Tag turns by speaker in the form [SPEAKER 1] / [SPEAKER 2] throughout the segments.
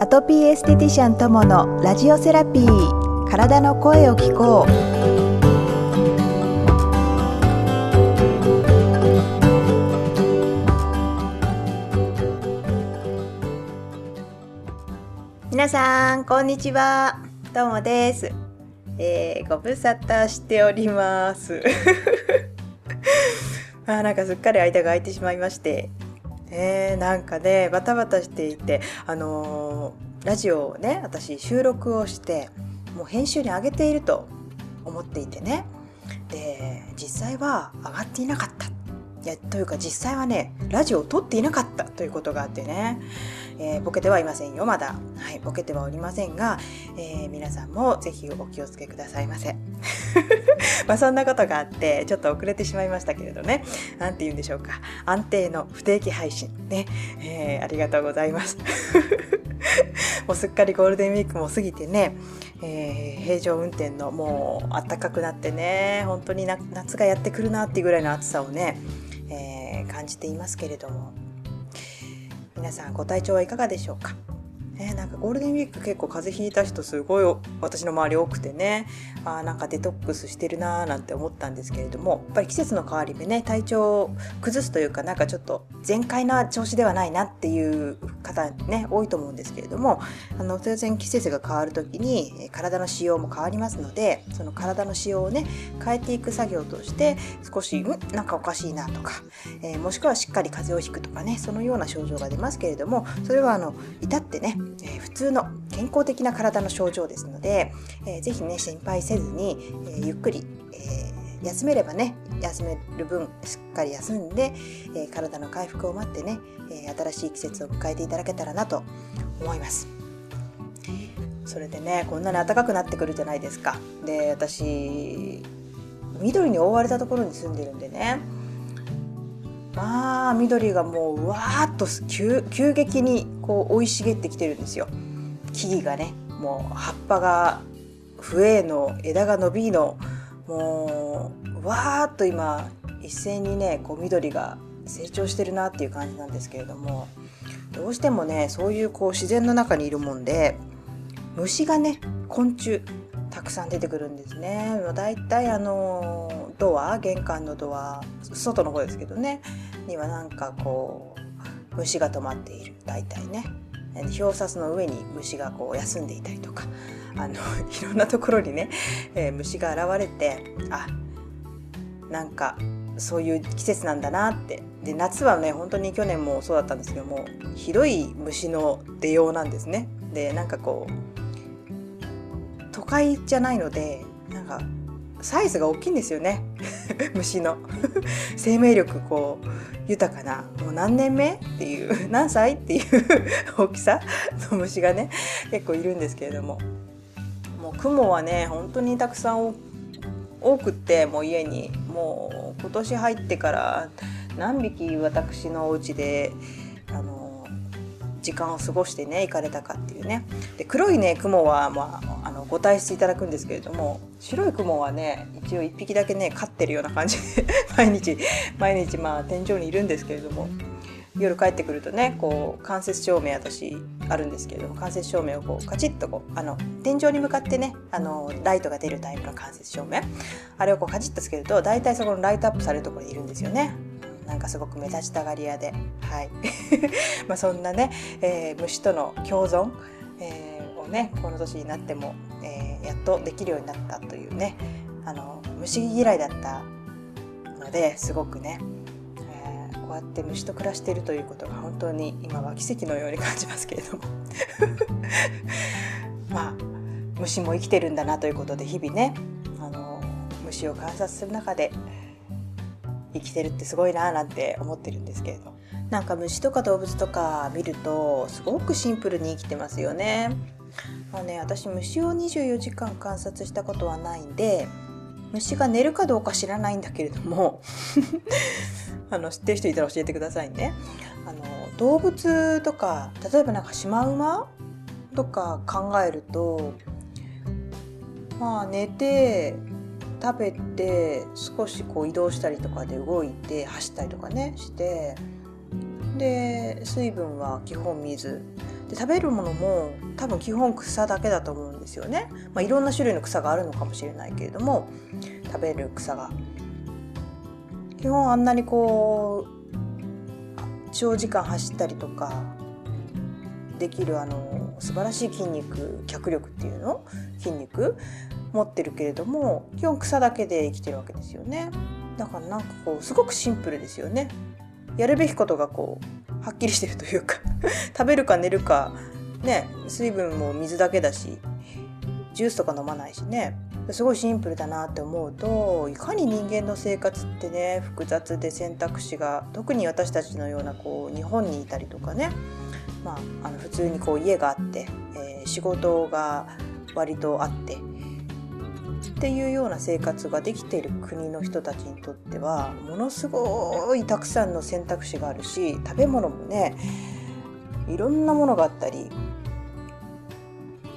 [SPEAKER 1] アトピーエステティシャン友のラジオセラピー体の声を聞こう。皆さんこんにちは。ともです、えー、ご無沙汰しております。あなんかすっかり間が空いてしまいまして。えー、なんかねバタバタしていてあのーラジオをね私収録をしてもう編集に上げていると思っていてね。で実際は上がっていなかった。いやというか実際はねラジオを撮っていなかった。ということがあってね、えーボケてはいませんよ。まだ。はいボケてはおりませんが、えー皆さんもぜひお気をつけくださいませ。まあそんなことがあってちょっと遅れてしまいましたけれどね。なんて言うんでしょうか。安定の不定期配信。ね、えーありがとうございます。もうすっかりゴールデンウィークも過ぎてね、えー平常運転のもう暖かくなってね本当に夏がやってくるなっていうぐらいの暑さをね、えー感じていますけれども。皆さんご体調はいかがでしょうか？ね、なんかゴールデンウィーク結構風邪ひいた人すごい私の周り多くてねあなんかデトックスしてるなーなんて思ったんですけれどもやっぱり季節の変わり目ね体調を崩すというかなんかちょっと全開な調子ではないなっていう方ね多いと思うんですけれどもあの当然季節が変わる時に体の仕様も変わりますのでその体の仕様をね変えていく作業として少しんなんかおかしいなとか、えーもしくはしっかり風邪をひくとかねそのような症状が出ますけれどもそれはあの至ってね、えー普通の健康的な体の症状ですので、えーぜひね心配せずに、えーゆっくり、えー休めればね休める分しっかり休んで、えー体の回復を待ってね、えー新しい季節を迎えていただけたらなと思います。それでねこんなに暖かくなってくるじゃないですか。で私緑に覆われたところに住んでるんでねまあ緑がもううわーっと急急激にこう生い茂ってきてるんですよ木々がねもう葉っぱが増えの枝が伸びのもうわーっと今一斉にねこう緑が成長してるなっていう感じなんですけれどもどうしてもねそういうこう自然の中にいるもんで虫がね昆虫たくさん出てくるんですね。だいたいあのドア玄関のドア外の方ですけどねにはなんかこう虫が止まっている。大体ね。表札の上に虫がこう休んでいたりとかあの いろんなところにね、えー虫が現れてあなんかそういう季節なんだなって。で夏はね本当に去年もそうだったんですけどもひどい虫の出ようなんですね。でなんかこう都会じゃないのでなんかサイズが大きいんですよね。虫の。生命力こう豊かなもう何年目っていう 何歳っていう 大きさの虫がね結構いるんですけれども。もう雲はね本当にたくさん多くってもう家に。もう今年入ってから何匹私のお家であの時間を過ごしてね行かれたかっていうね。で黒いね雲は、まあ、ご退出いただくんですけれども白い雲はね一応1匹だけね飼ってるような感じで 毎日毎日まあ天井にいるんですけれども夜帰ってくるとねこう間接照明私あるんですけれども間接照明をこうカチッとこうあの天井に向かってねあのライトが出るタイプの間接照明。あれをこうカチッとつけると大体そこのライトアップされるところにいるんですよね。なんかすごく目立ちたがり屋で、はい、まあそんなね、えー虫との共存、えーをねこの年になっても、やっとできるようになったというねあの虫嫌いだったのですごくね、えーこうやって虫と暮らしているということが本当に今は奇跡のように感じますけれども。まあ虫も生きてるんだなということで日々ねあの虫を観察する中で生きてるってすごいななんて思ってるんですけれどなんか虫とか動物とか見るとすごくシンプルに生きてますよね。まあね私虫を24時間観察したことはないんで虫が寝るかどうか知らないんだけれども あの知ってる人いたら教えてくださいね。あの動物とか例えばなんかシマウマとか考えるとまあ寝て食べて少しこう移動したりとかで動いて走ったりとかねしてで水分は基本水。で食べるものも多分基本草だけだと思うんですよね、まあ、いろんな種類の草があるのかもしれないけれども食べる草が。基本あんなにこう長時間走ったりとかできるあの素晴らしい筋肉脚力っていうの？筋肉？持ってるけれども基本草だけで生きてるわけですよね。だからなんかこうすごくシンプルですよね。やるべきことがこうはっきりしてるというか 食べるか寝るかね水分も水だけだしジュースとか飲まないしね。すごいシンプルだなって思うといかに人間の生活ってね複雑で選択肢が特に私たちのようなこう日本にいたりとかね、まあ、あの普通にこう家があって、えー、仕事が割とあってっていうような生活ができている国の人たちにとってはものすごいたくさんの選択肢があるし食べ物もねいろんなものがあったり、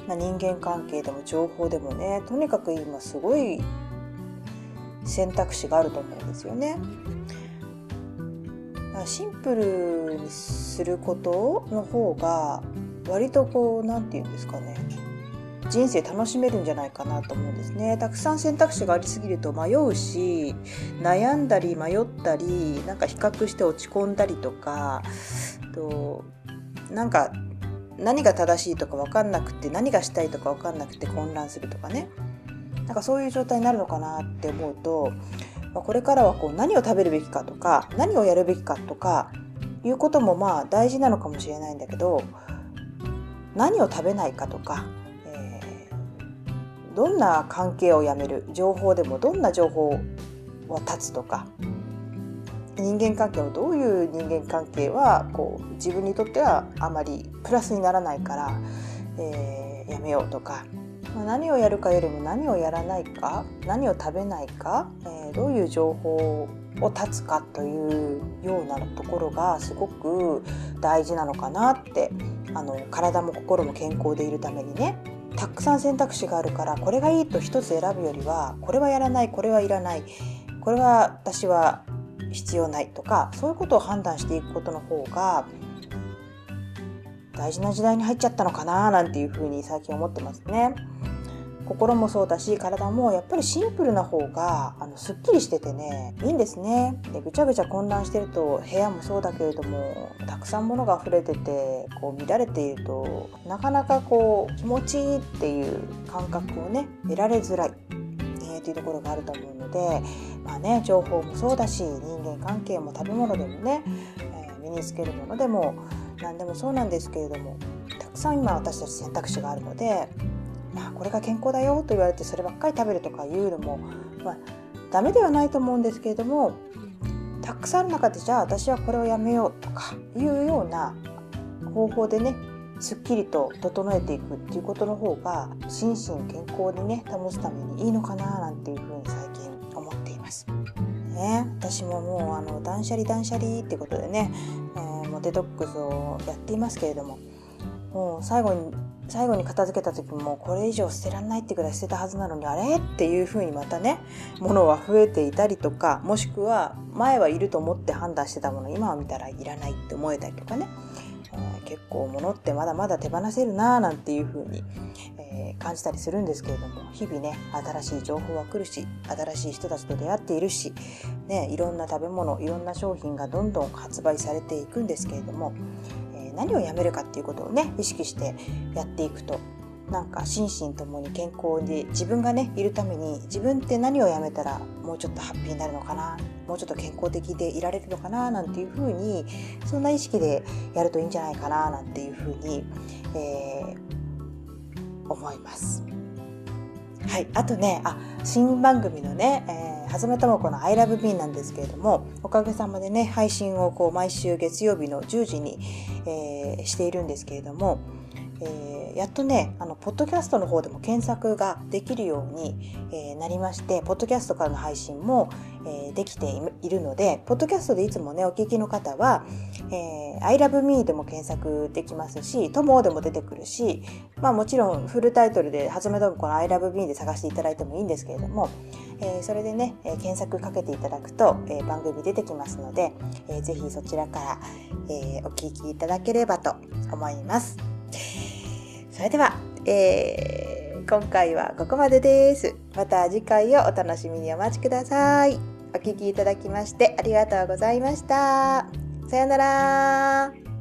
[SPEAKER 1] まあ、人間関係でも情報でもねとにかく今すごい選択肢があると思うんですよね。シンプルにすることの方が割とこう何て言うんですかね人生楽しめるんじゃないかなと思うんですね。たくさん選択肢がありすぎると迷うし悩んだり迷ったりなんか比較して落ち込んだりとかとなんか何が正しいとか分かんなくて何がしたいとか分かんなくて混乱するとかね。なんかそういう状態になるのかなって思うとこれからはこう何を食べるべきかとか何をやるべきかとかいうこともまあ大事なのかもしれないんだけど何を食べないかとかどんな関係をやめる情報でもどんな情報を断つとか人間関係をどういう人間関係はこう自分にとってはあまりプラスにならないから、えー、やめようとか、まあ、何をやるかよりも何をやらないか何を食べないか、えー、どういう情報を断つかというようなところがすごく大事なのかなってあの体も心も健康でいるためにね。たくさん選択肢があるからこれがいいと一つ選ぶよりはこれはやらないこれはいらないこれは私は必要ないとかそういうことを判断していくことの方が大事な時代に入っちゃったのかななんていうふうに最近思ってますね。心もそうだし体もやっぱりシンプルな方があのすっきりしててねいいんですね。でぐちゃぐちゃ混乱してると部屋もそうだけれどもたくさん物が溢れててこう乱れているとなかなかこう気持ちいいっていう感覚をね得られづらい、えー、っていうところがあると思うのでまあね情報もそうだし人間関係も食べ物でもね、えー、身につけるものでも何でもそうなんですけれどもたくさん今私たち選択肢があるのでまあ、これが健康だよと言われてそればっかり食べるとかいうのも、まあ、ダメではないと思うんですけれどもたくさんある中でじゃあ私はこれをやめようとかいうような方法でねすっきりと整えていくっていうことの方が心身健康にね保つためにいいのかななんていうふうに最近思っています。ね、私ももうあの断捨離断捨離ってことでね、えー、もうデトックスをやっていますけれどももう最後に最後に片付けた時もこれ以上捨てらんないってぐらい捨てたはずなのにあれ？っていうふうにまたね物は増えていたりとかもしくは前はいると思って判断してたもの今は見たらいらないって思えたりとかね、えー、結構物ってまだまだ手放せるなーなんていうふうに、えー、感じたりするんですけれども日々ね新しい情報は来るし新しい人たちと出会っているし、ね、いろんな食べ物いろんな商品がどんどん発売されていくんですけれども何をやめるかっていうことをね意識してやっていくとなんか心身ともに健康で自分がねいるために自分って何をやめたらもうちょっとハッピーになるのかなもうちょっと健康的でいられるのかななんていうふうにそんな意識でやるといいんじゃないかななんていうふうに、えー、思います。はい、あとねあ新番組のね、えー、はずめともこの「ILOVEME」なんですけれどもおかげさまでね配信をこう毎週月曜日の10時に、えー、しているんですけれども、えー、やっとねあのポッドキャストの方でも検索ができるように、えー、なりましてポッドキャストからの配信も、えー、できているのでポッドキャストでいつもねお聞きの方は「えー、ILOVEME」でも検索できますし「友」でも出てくるし、まあ、もちろんフルタイトルで「はじめともこの ILOVEME」で探していただいてもいいんですけれども、えー、それでね、えー、検索かけていただくと、えー、番組出てきますので、えー、ぜひそちらから、えー、お聞きいただければと思います。それでは、えー、今回はここまでです。また次回をお楽しみにお待ちください。お聴きいただきましてありがとうございました。さようなら。